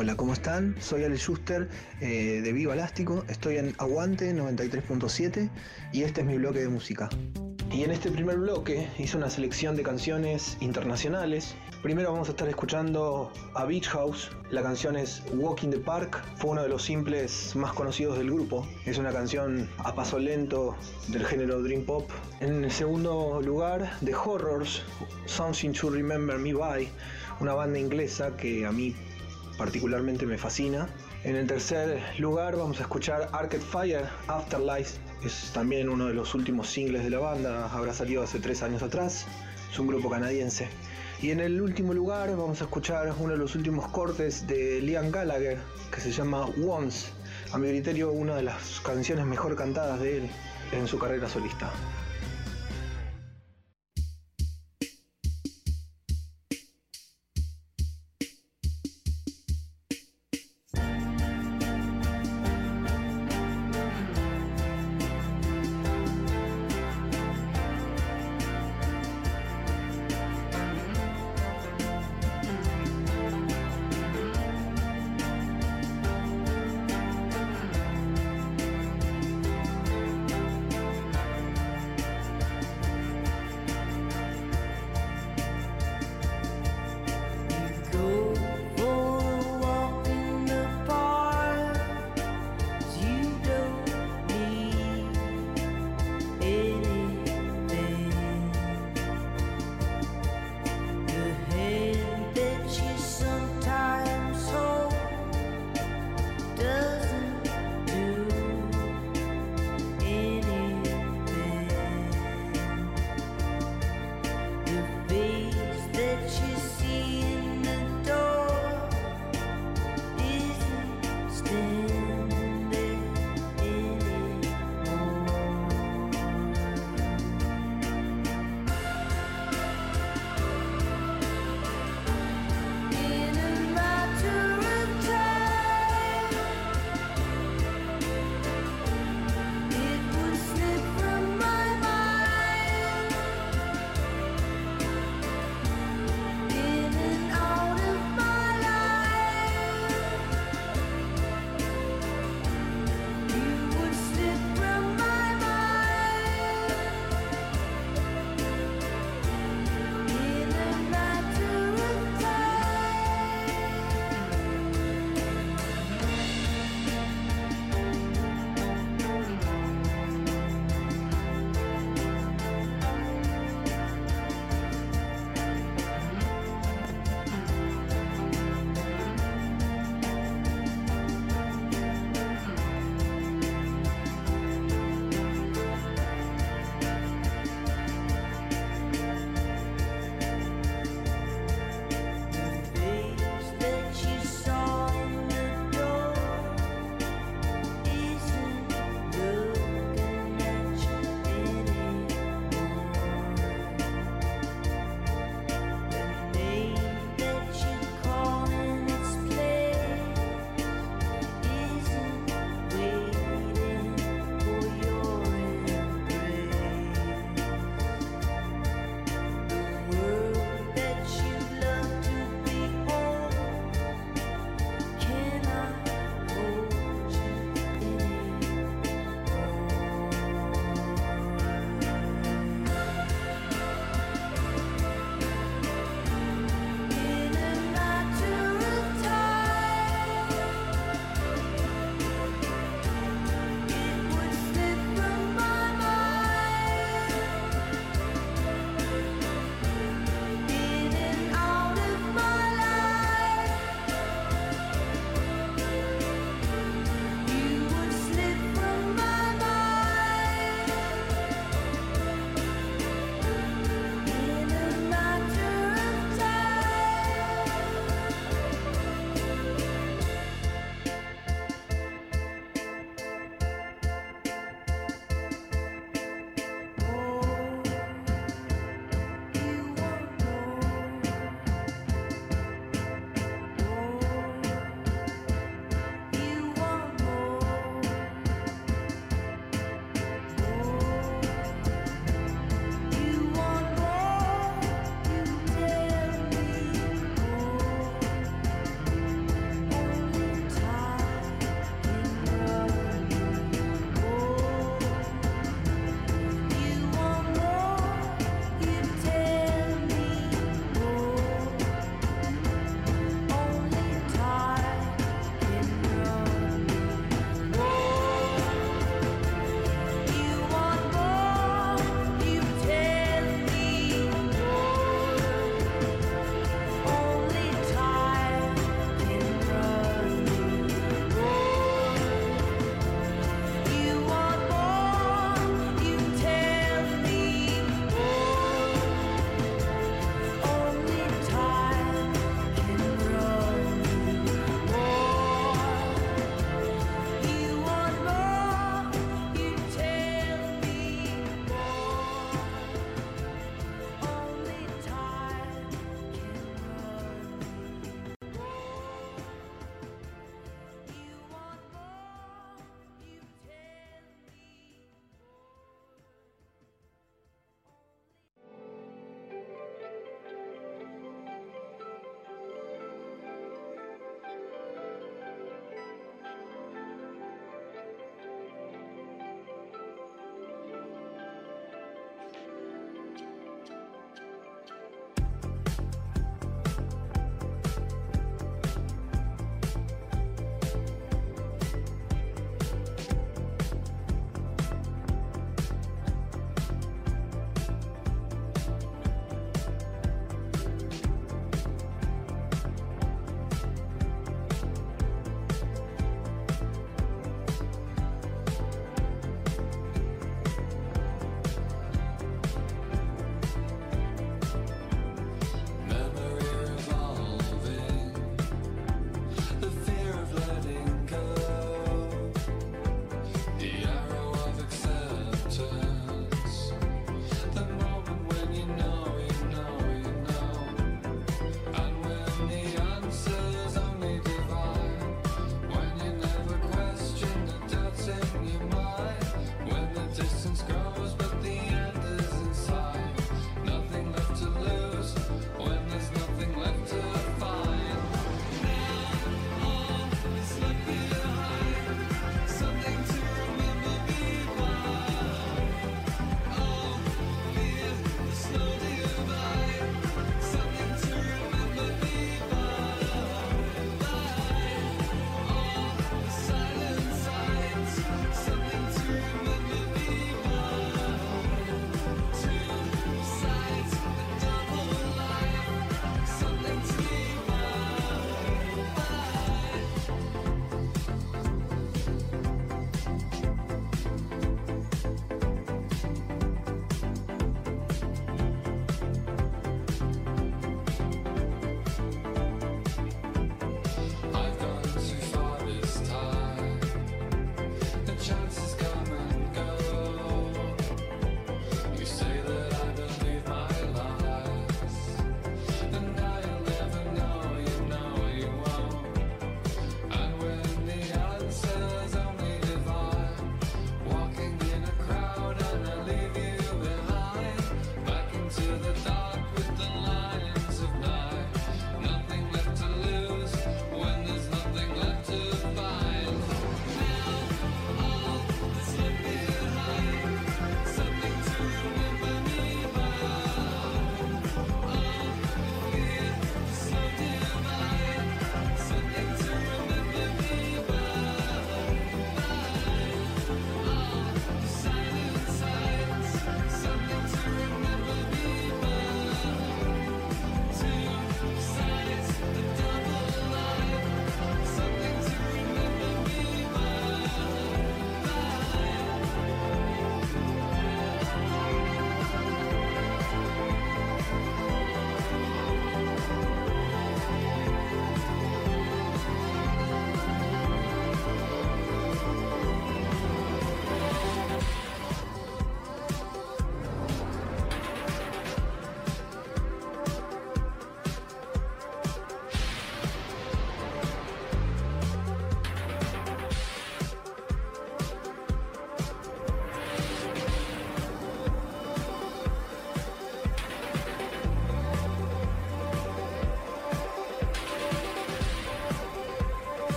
Hola, ¿cómo están? Soy Ale Schuster eh, de Viva Elástico, estoy en Aguante 93.7 y este es mi bloque de música. Y en este primer bloque hice una selección de canciones internacionales. Primero vamos a estar escuchando a Beach House. La canción es Walk in the Park. Fue uno de los simples más conocidos del grupo. Es una canción a paso lento del género Dream Pop. En el segundo lugar, The Horrors, Something to Remember Me By. Una banda inglesa que a mí particularmente me fascina. En el tercer lugar vamos a escuchar Arcade Fire Afterlife. Es también uno de los últimos singles de la banda, habrá salido hace tres años atrás. Es un grupo canadiense. Y en el último lugar vamos a escuchar uno de los últimos cortes de Liam Gallagher, que se llama Once. A mi criterio, una de las canciones mejor cantadas de él en su carrera solista.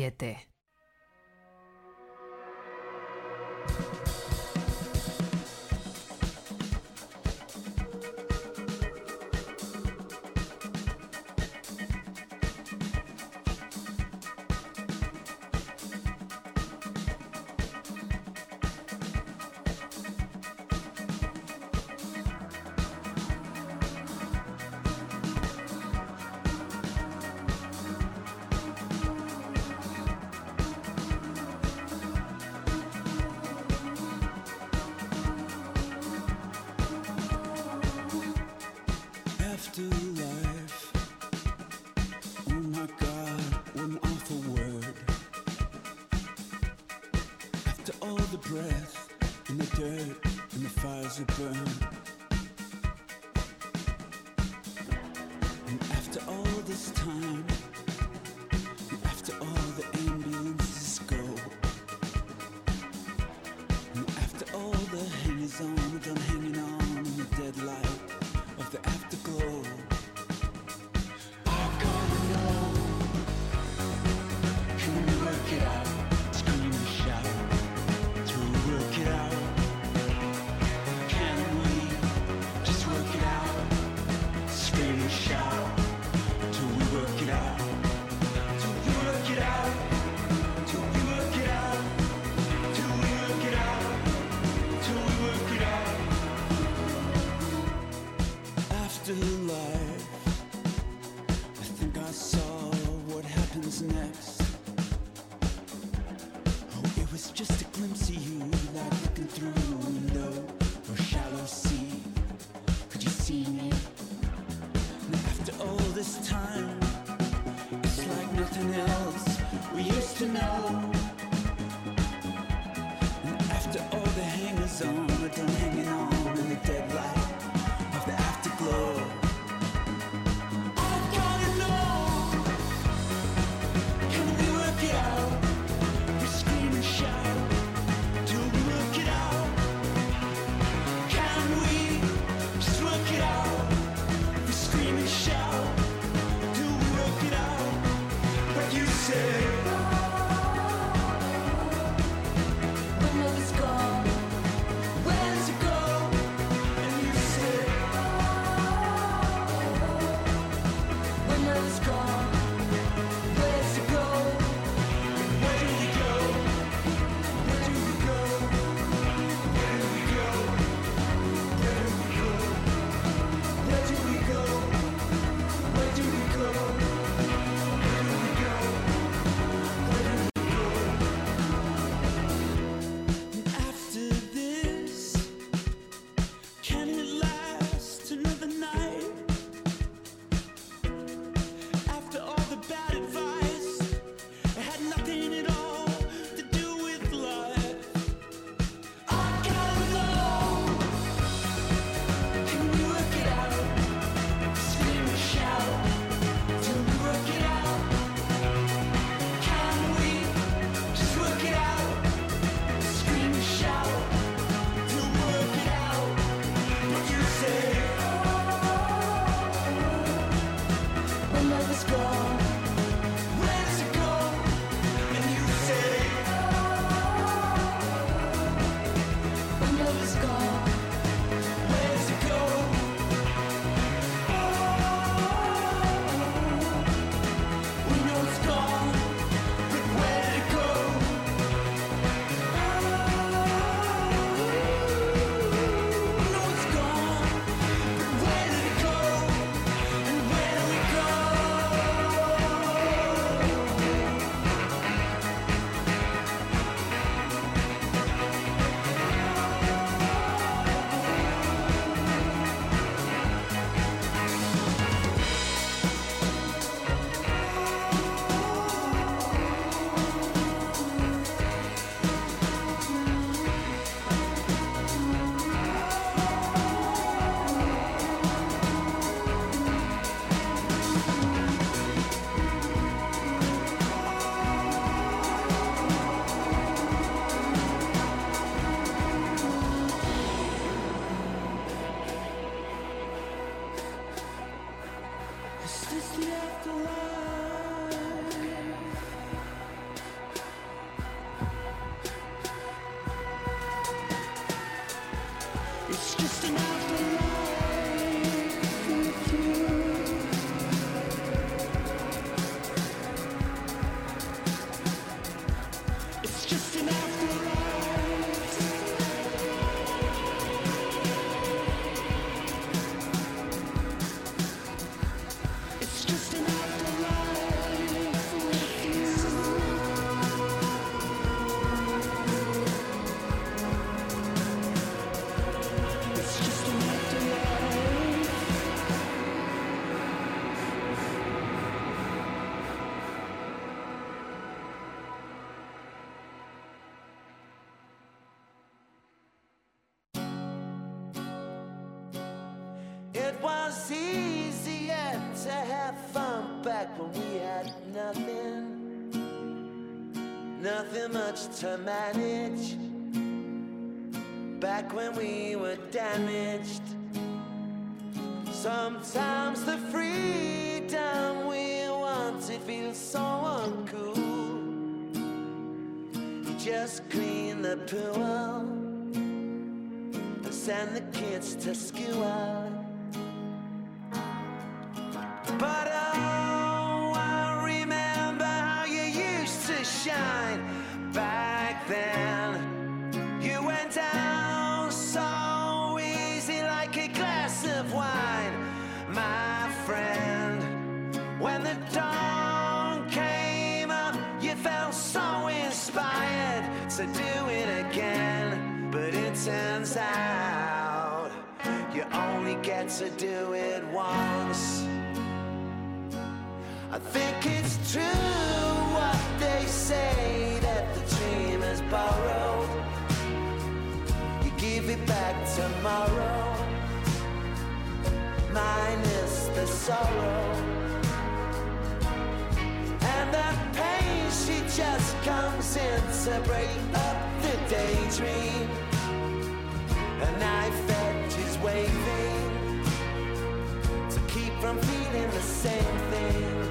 siete. Oh all the breath in the dirt and the fires that burn. It's Just left alone was easier to have fun back when we had nothing, nothing much to manage. Back when we were damaged, sometimes the freedom we wanted feels so uncool. You just clean the pool and send the kids to school. In to break up the daydream. A knife edge is waving to keep from feeling the same thing.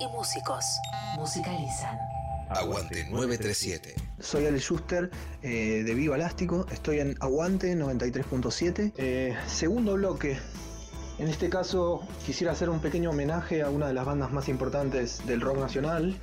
Y músicos musicalizan. Aguante 937. Soy Ale Schuster eh, de Viva Elástico, estoy en Aguante 93.7. Eh, segundo bloque. En este caso quisiera hacer un pequeño homenaje a una de las bandas más importantes del rock nacional,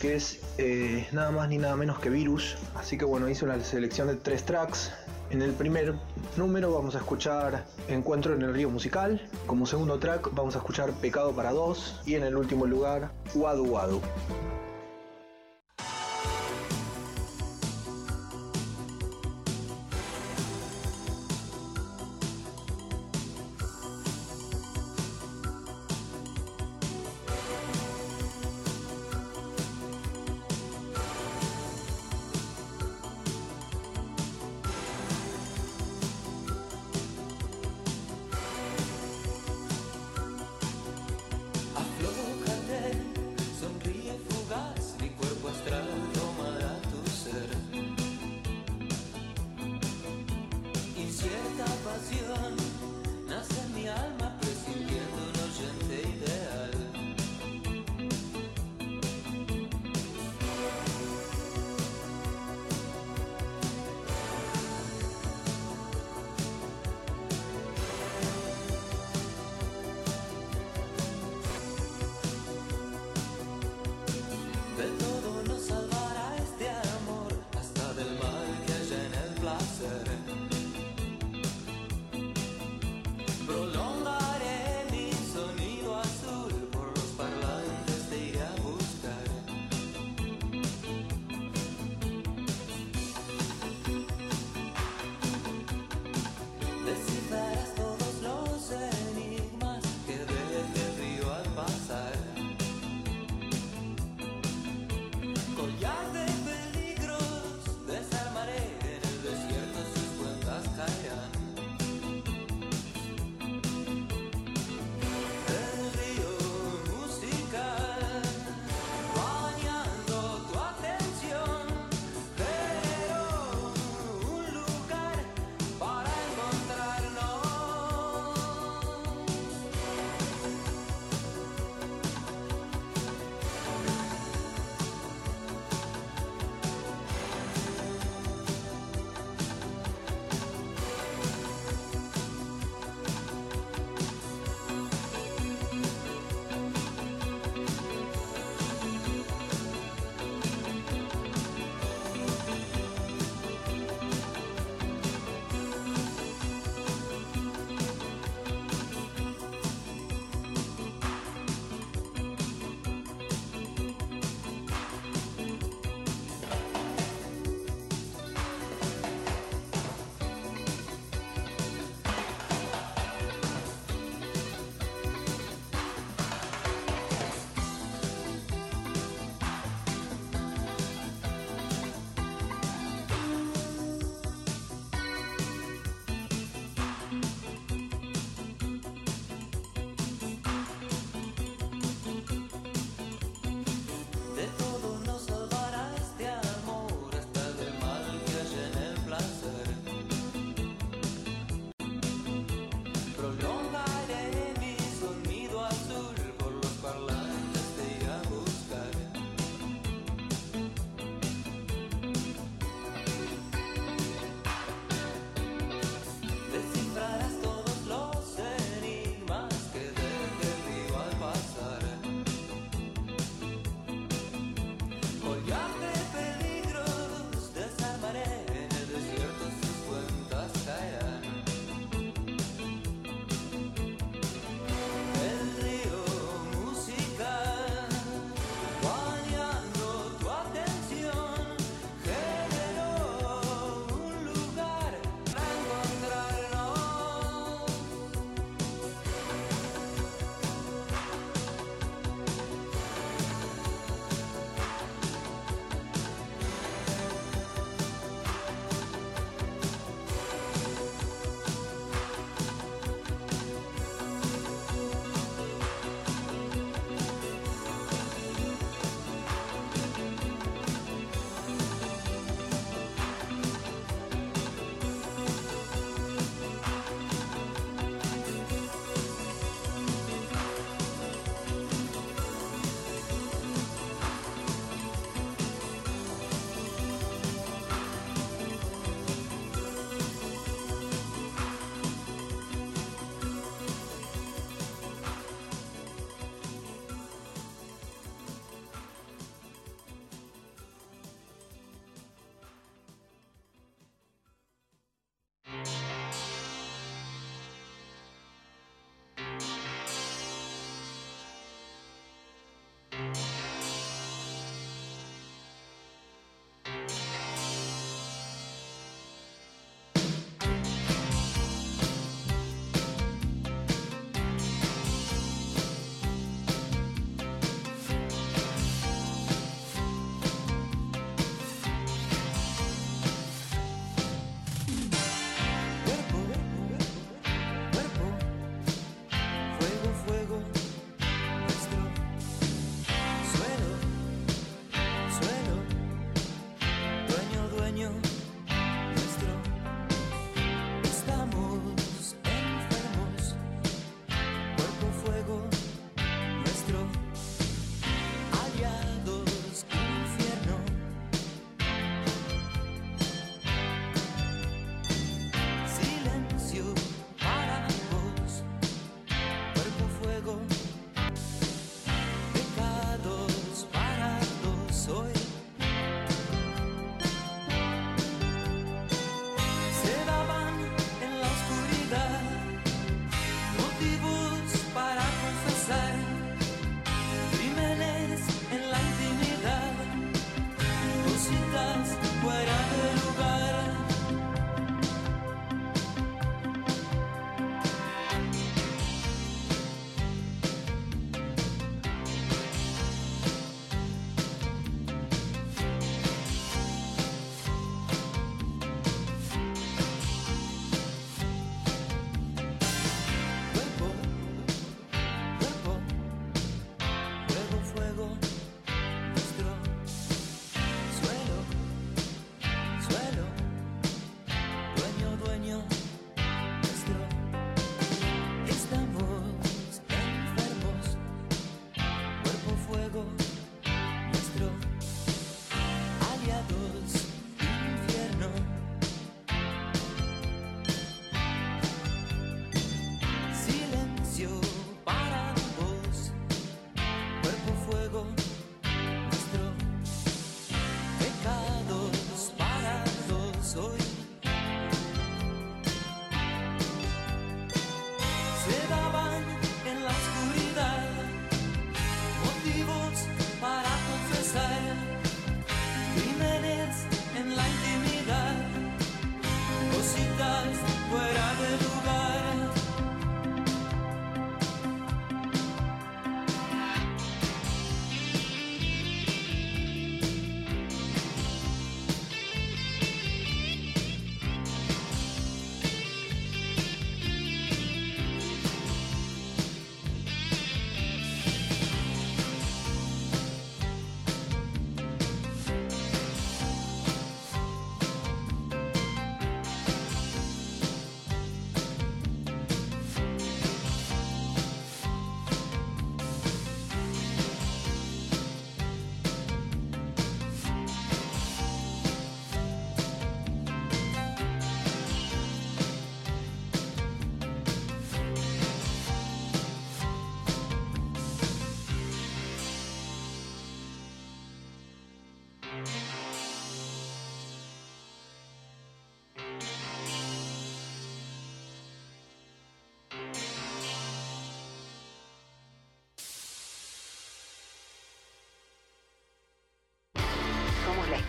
que es eh, nada más ni nada menos que Virus. Así que bueno, hice una selección de tres tracks. En el primer número vamos a escuchar Encuentro en el Río Musical. Como segundo track vamos a escuchar Pecado para dos. Y en el último lugar, Wadu Wadu.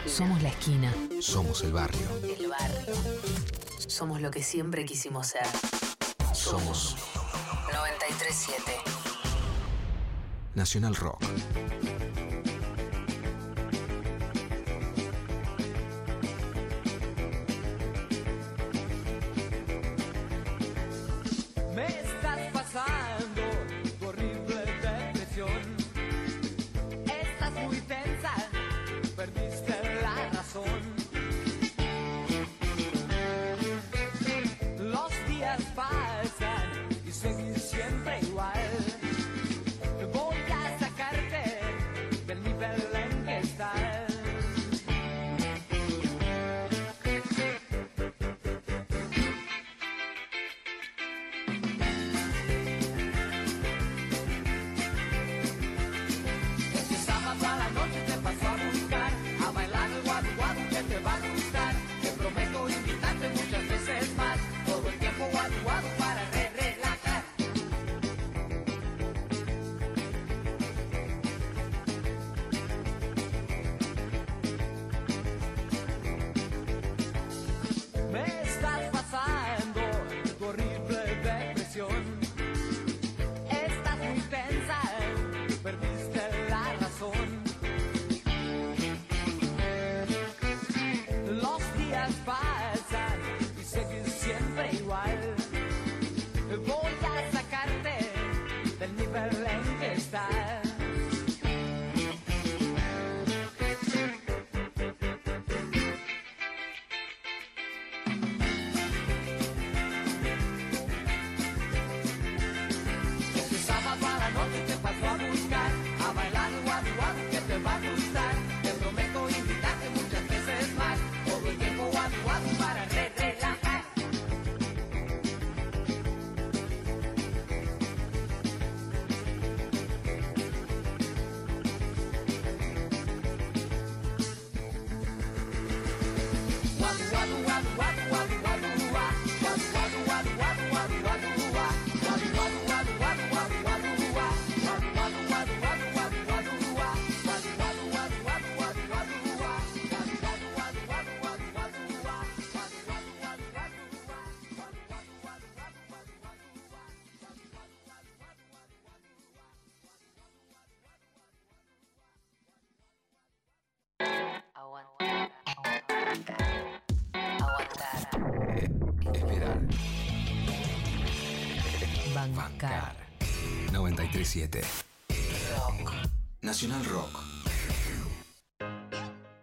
Somos la esquina. Somos el barrio. El barrio. Somos lo que siempre quisimos ser. Somos 937. Nacional Rock. Aguantar. Esperar. Bancar. Bancar. 937. Nacional Rock.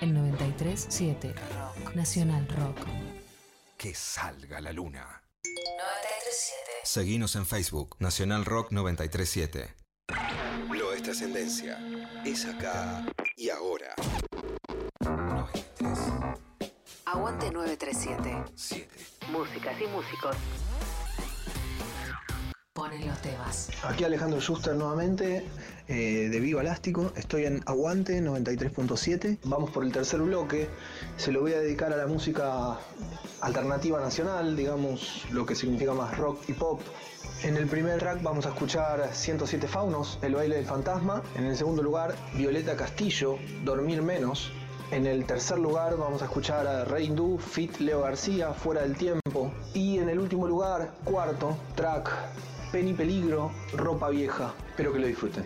El 93.7 Rock. Nacional Rock. Que salga la luna. 93.7. Seguinos en Facebook. Nacional Rock 937. Lo es trascendencia. Es acá y ahora. 93. Aguante 937. 7. Músicas y músicos. Ponen los temas. Aquí Alejandro Schuster nuevamente, eh, de Viva Elástico. Estoy en Aguante 93.7. Vamos por el tercer bloque. Se lo voy a dedicar a la música alternativa nacional, digamos lo que significa más rock y pop. En el primer track vamos a escuchar 107 Faunos, El baile del fantasma. En el segundo lugar, Violeta Castillo, Dormir menos. En el tercer lugar vamos a escuchar a Rey Hindú, Fit Leo García, Fuera del Tiempo. Y en el último lugar, cuarto track, Penny Peligro, Ropa Vieja. Espero que lo disfruten.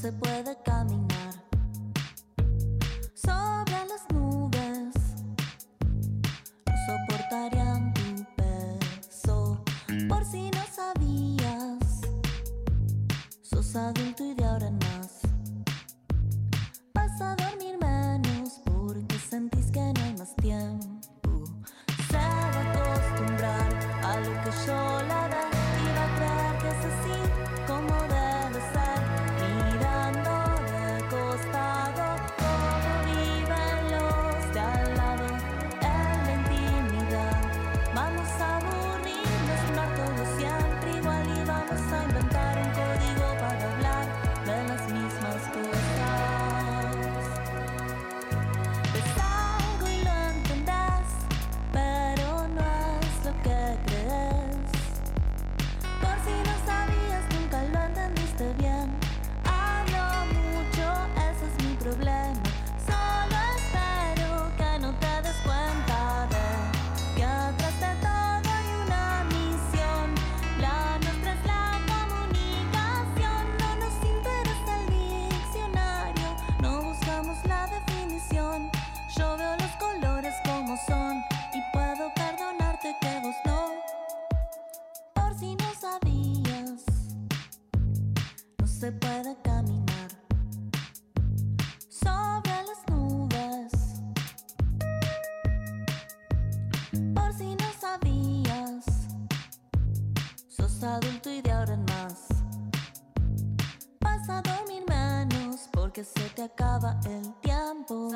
se puede que se te acaba el tiempo.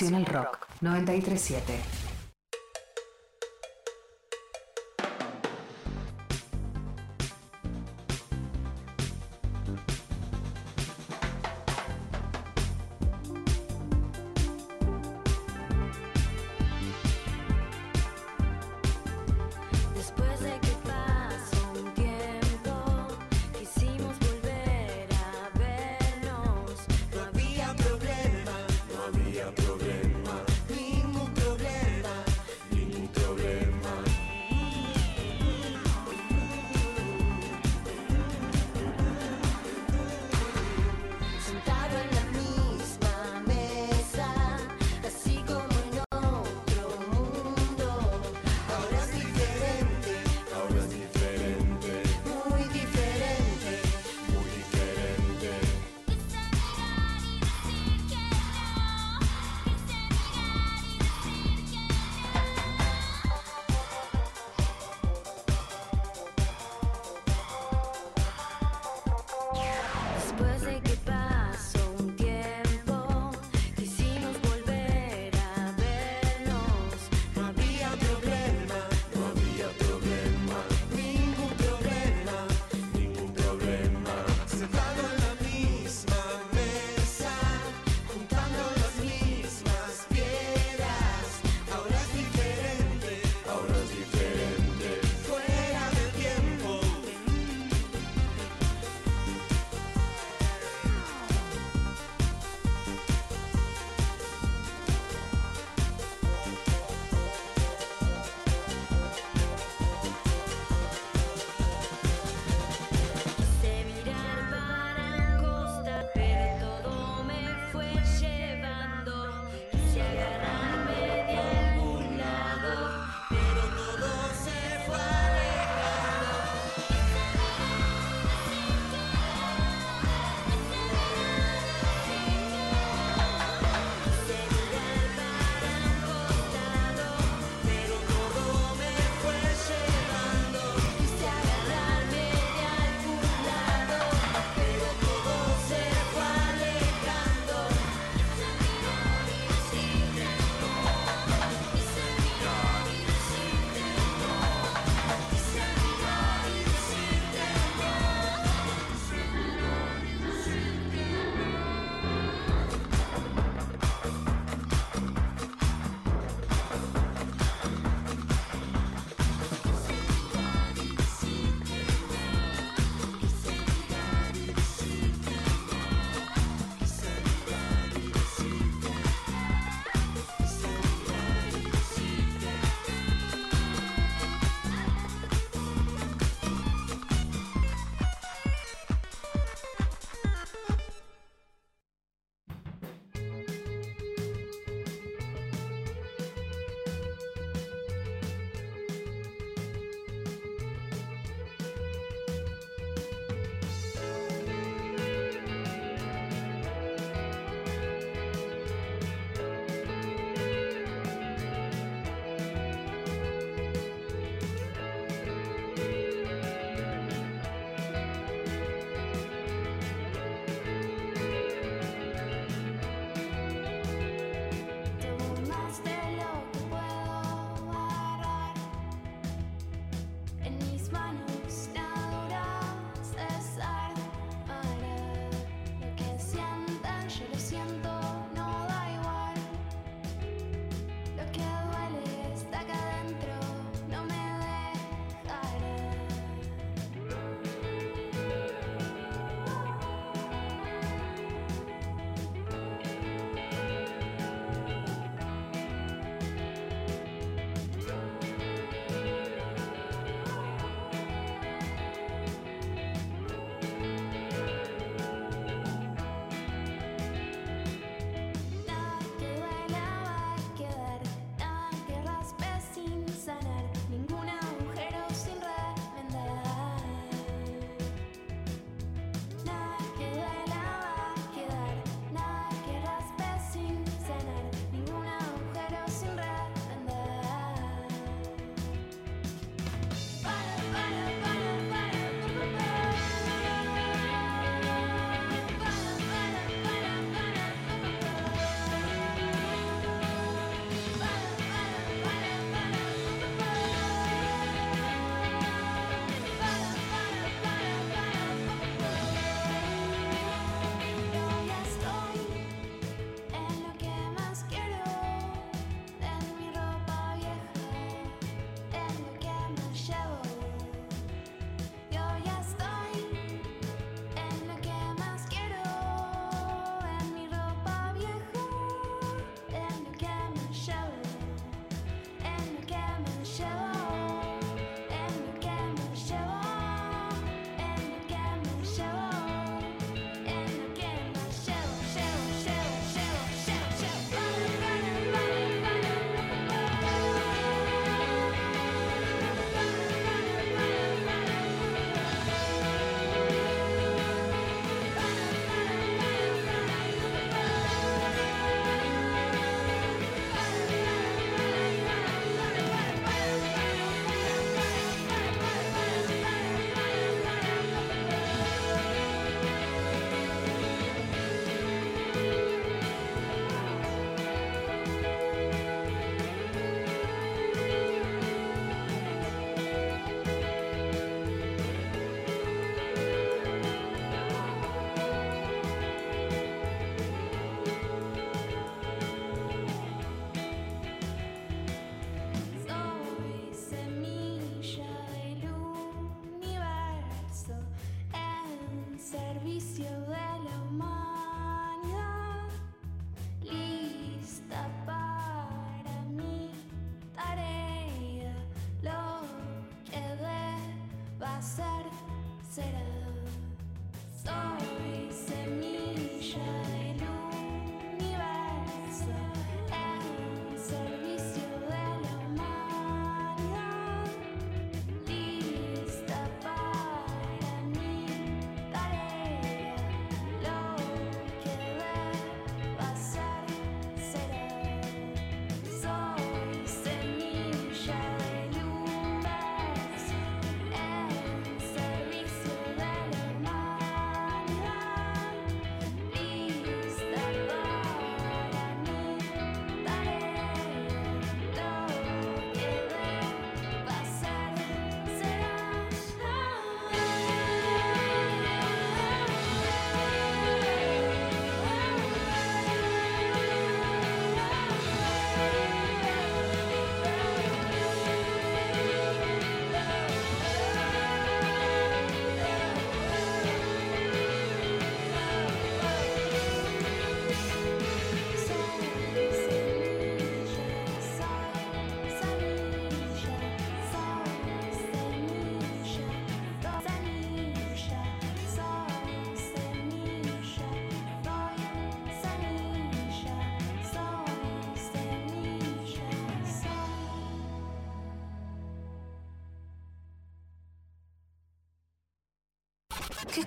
Pasión al Rock 937.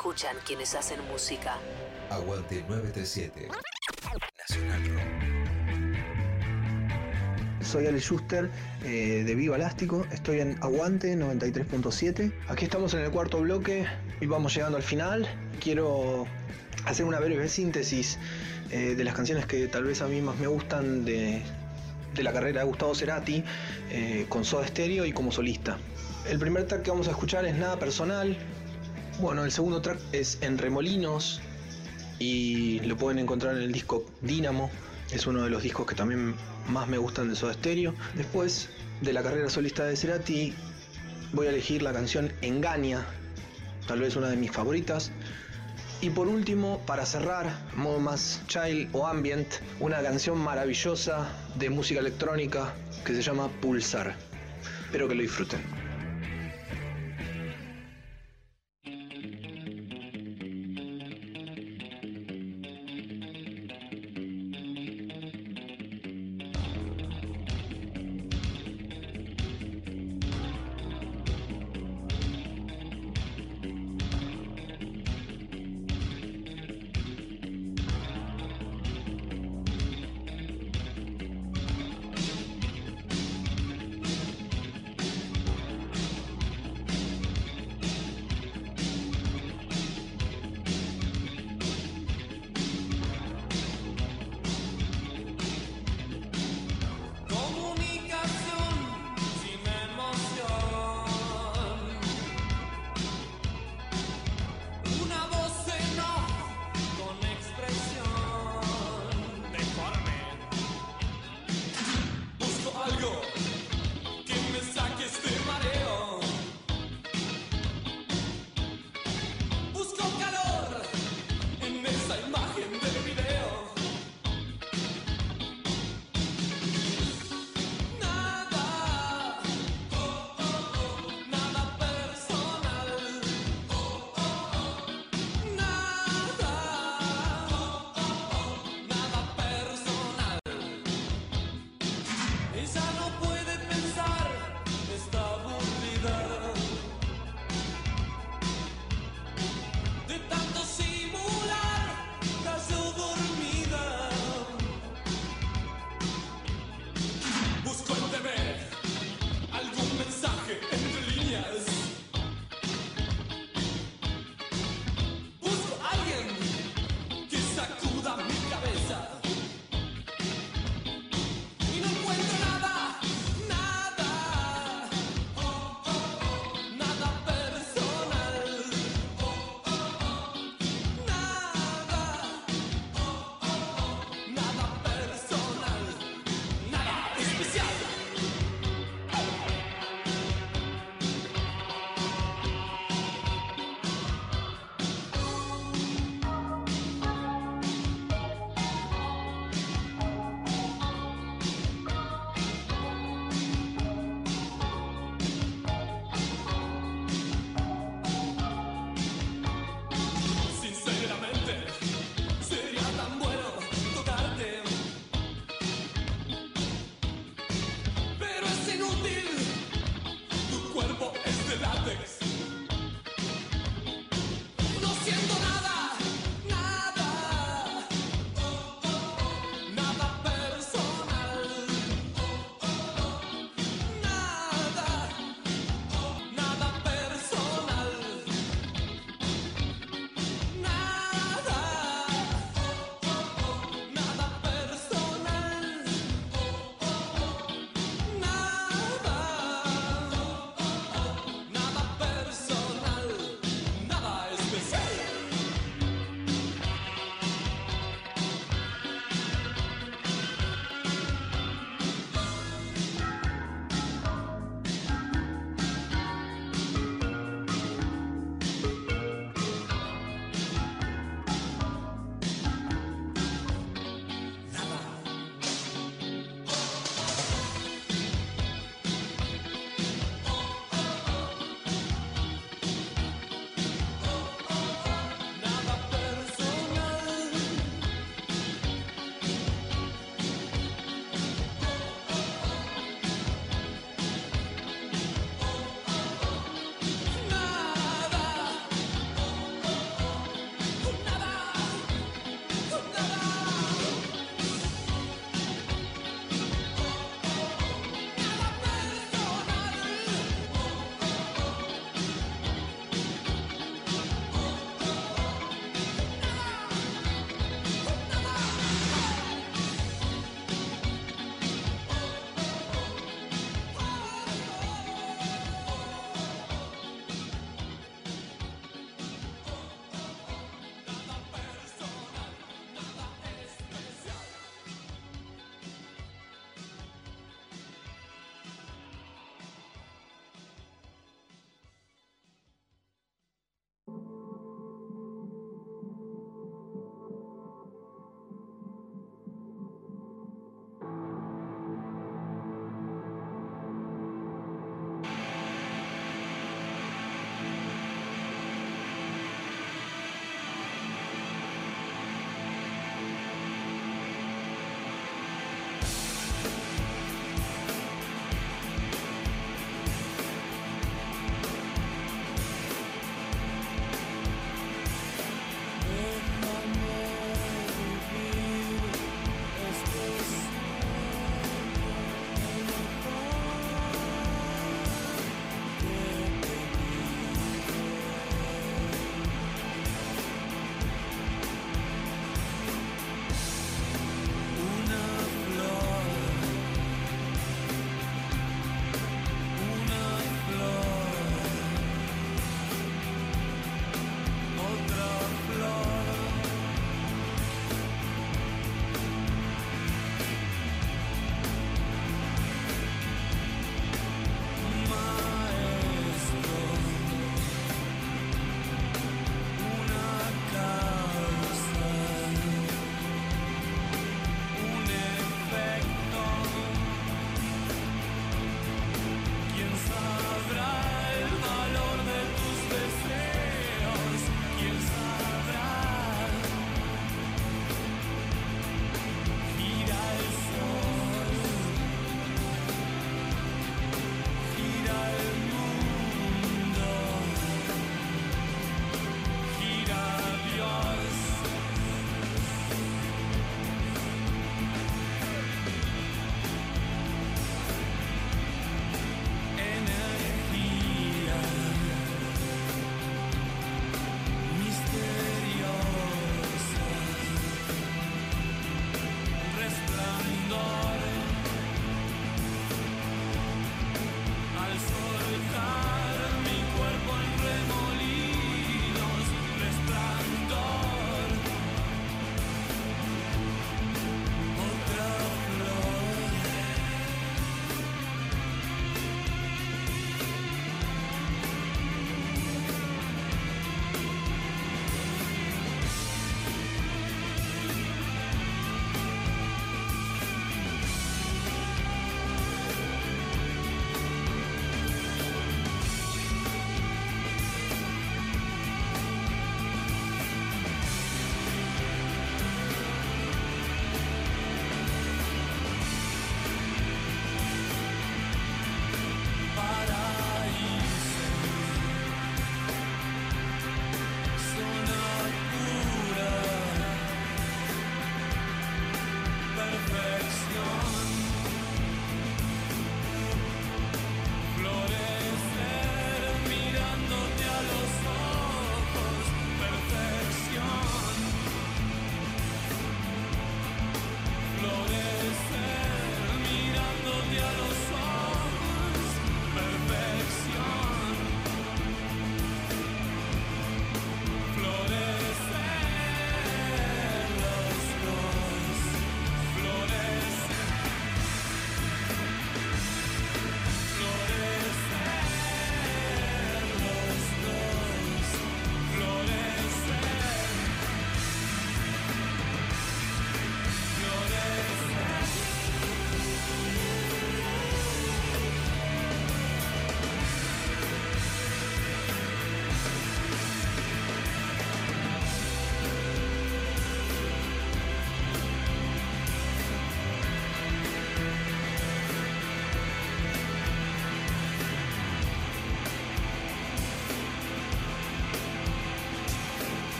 Escuchan quienes hacen música? Aguante 937. Nacional Rock. Soy Ale Schuster eh, de Viva Elástico, estoy en Aguante 93.7. Aquí estamos en el cuarto bloque y vamos llegando al final. Quiero hacer una breve síntesis eh, de las canciones que tal vez a mí más me gustan de, de la carrera de Gustavo Cerati, eh, con Soda Stereo y como solista. El primer track que vamos a escuchar es Nada Personal. Bueno, el segundo track es En Remolinos y lo pueden encontrar en el disco Dínamo. Es uno de los discos que también más me gustan de Soda Stereo. Después de la carrera solista de Cerati, voy a elegir la canción Engaña, tal vez una de mis favoritas. Y por último, para cerrar, modo más child o ambient, una canción maravillosa de música electrónica que se llama Pulsar. Espero que lo disfruten.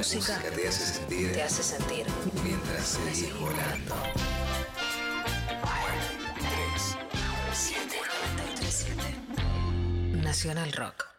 música, música te, hace sentir, te hace sentir, mientras seguís volando. 4, Nacional Rock.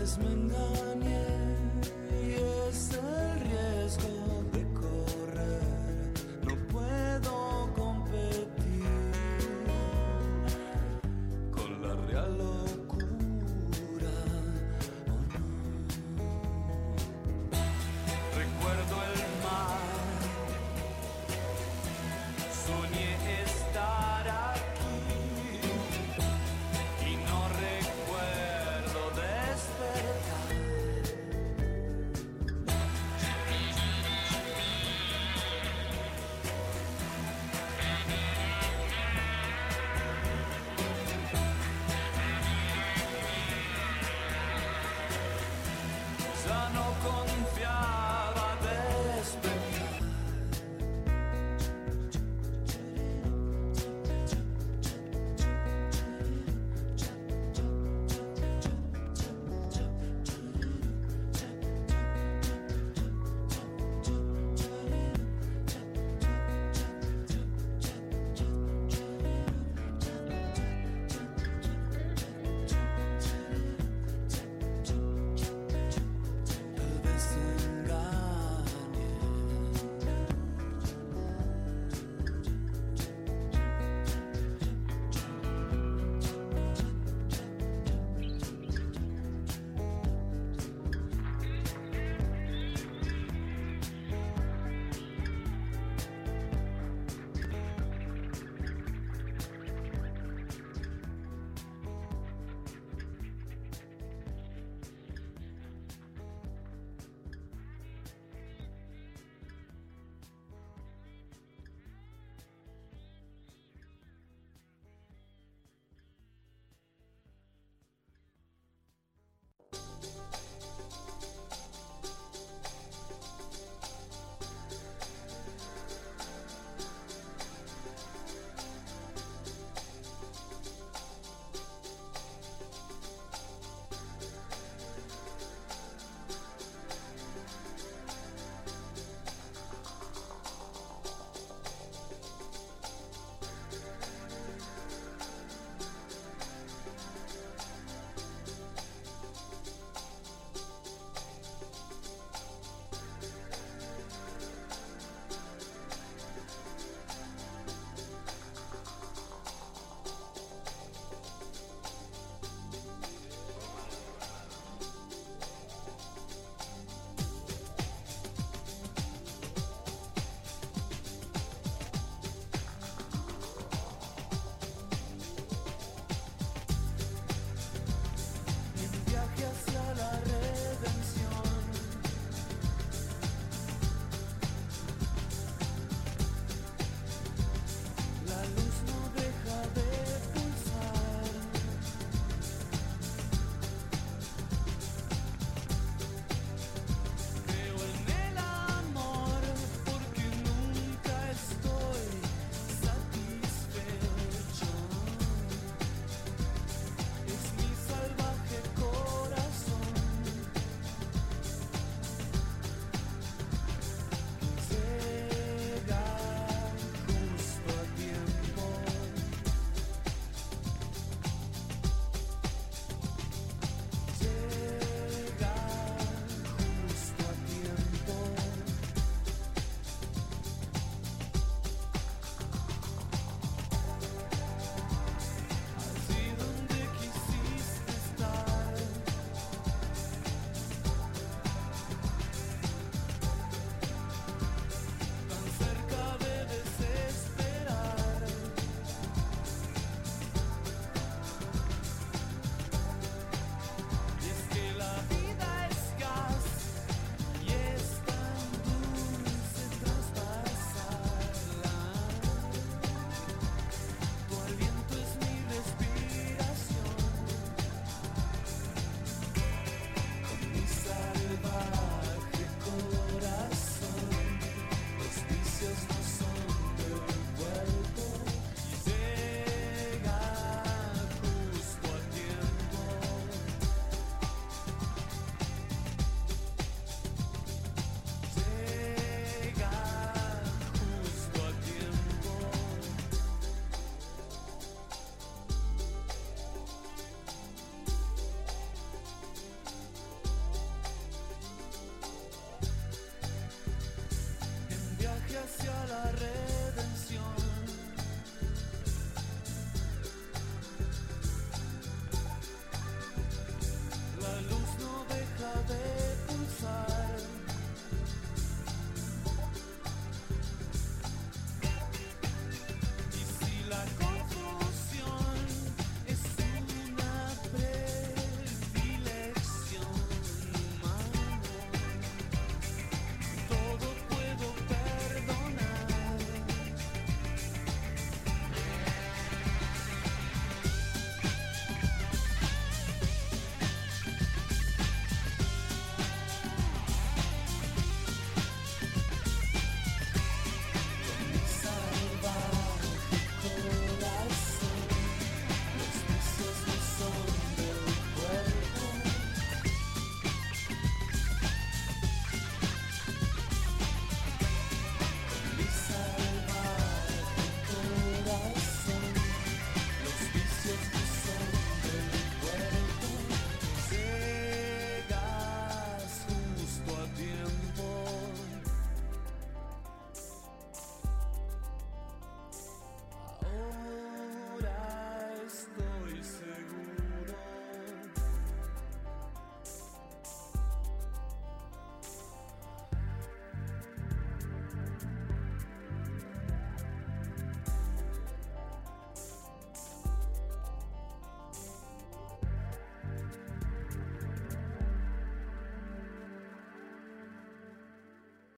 Bez mengania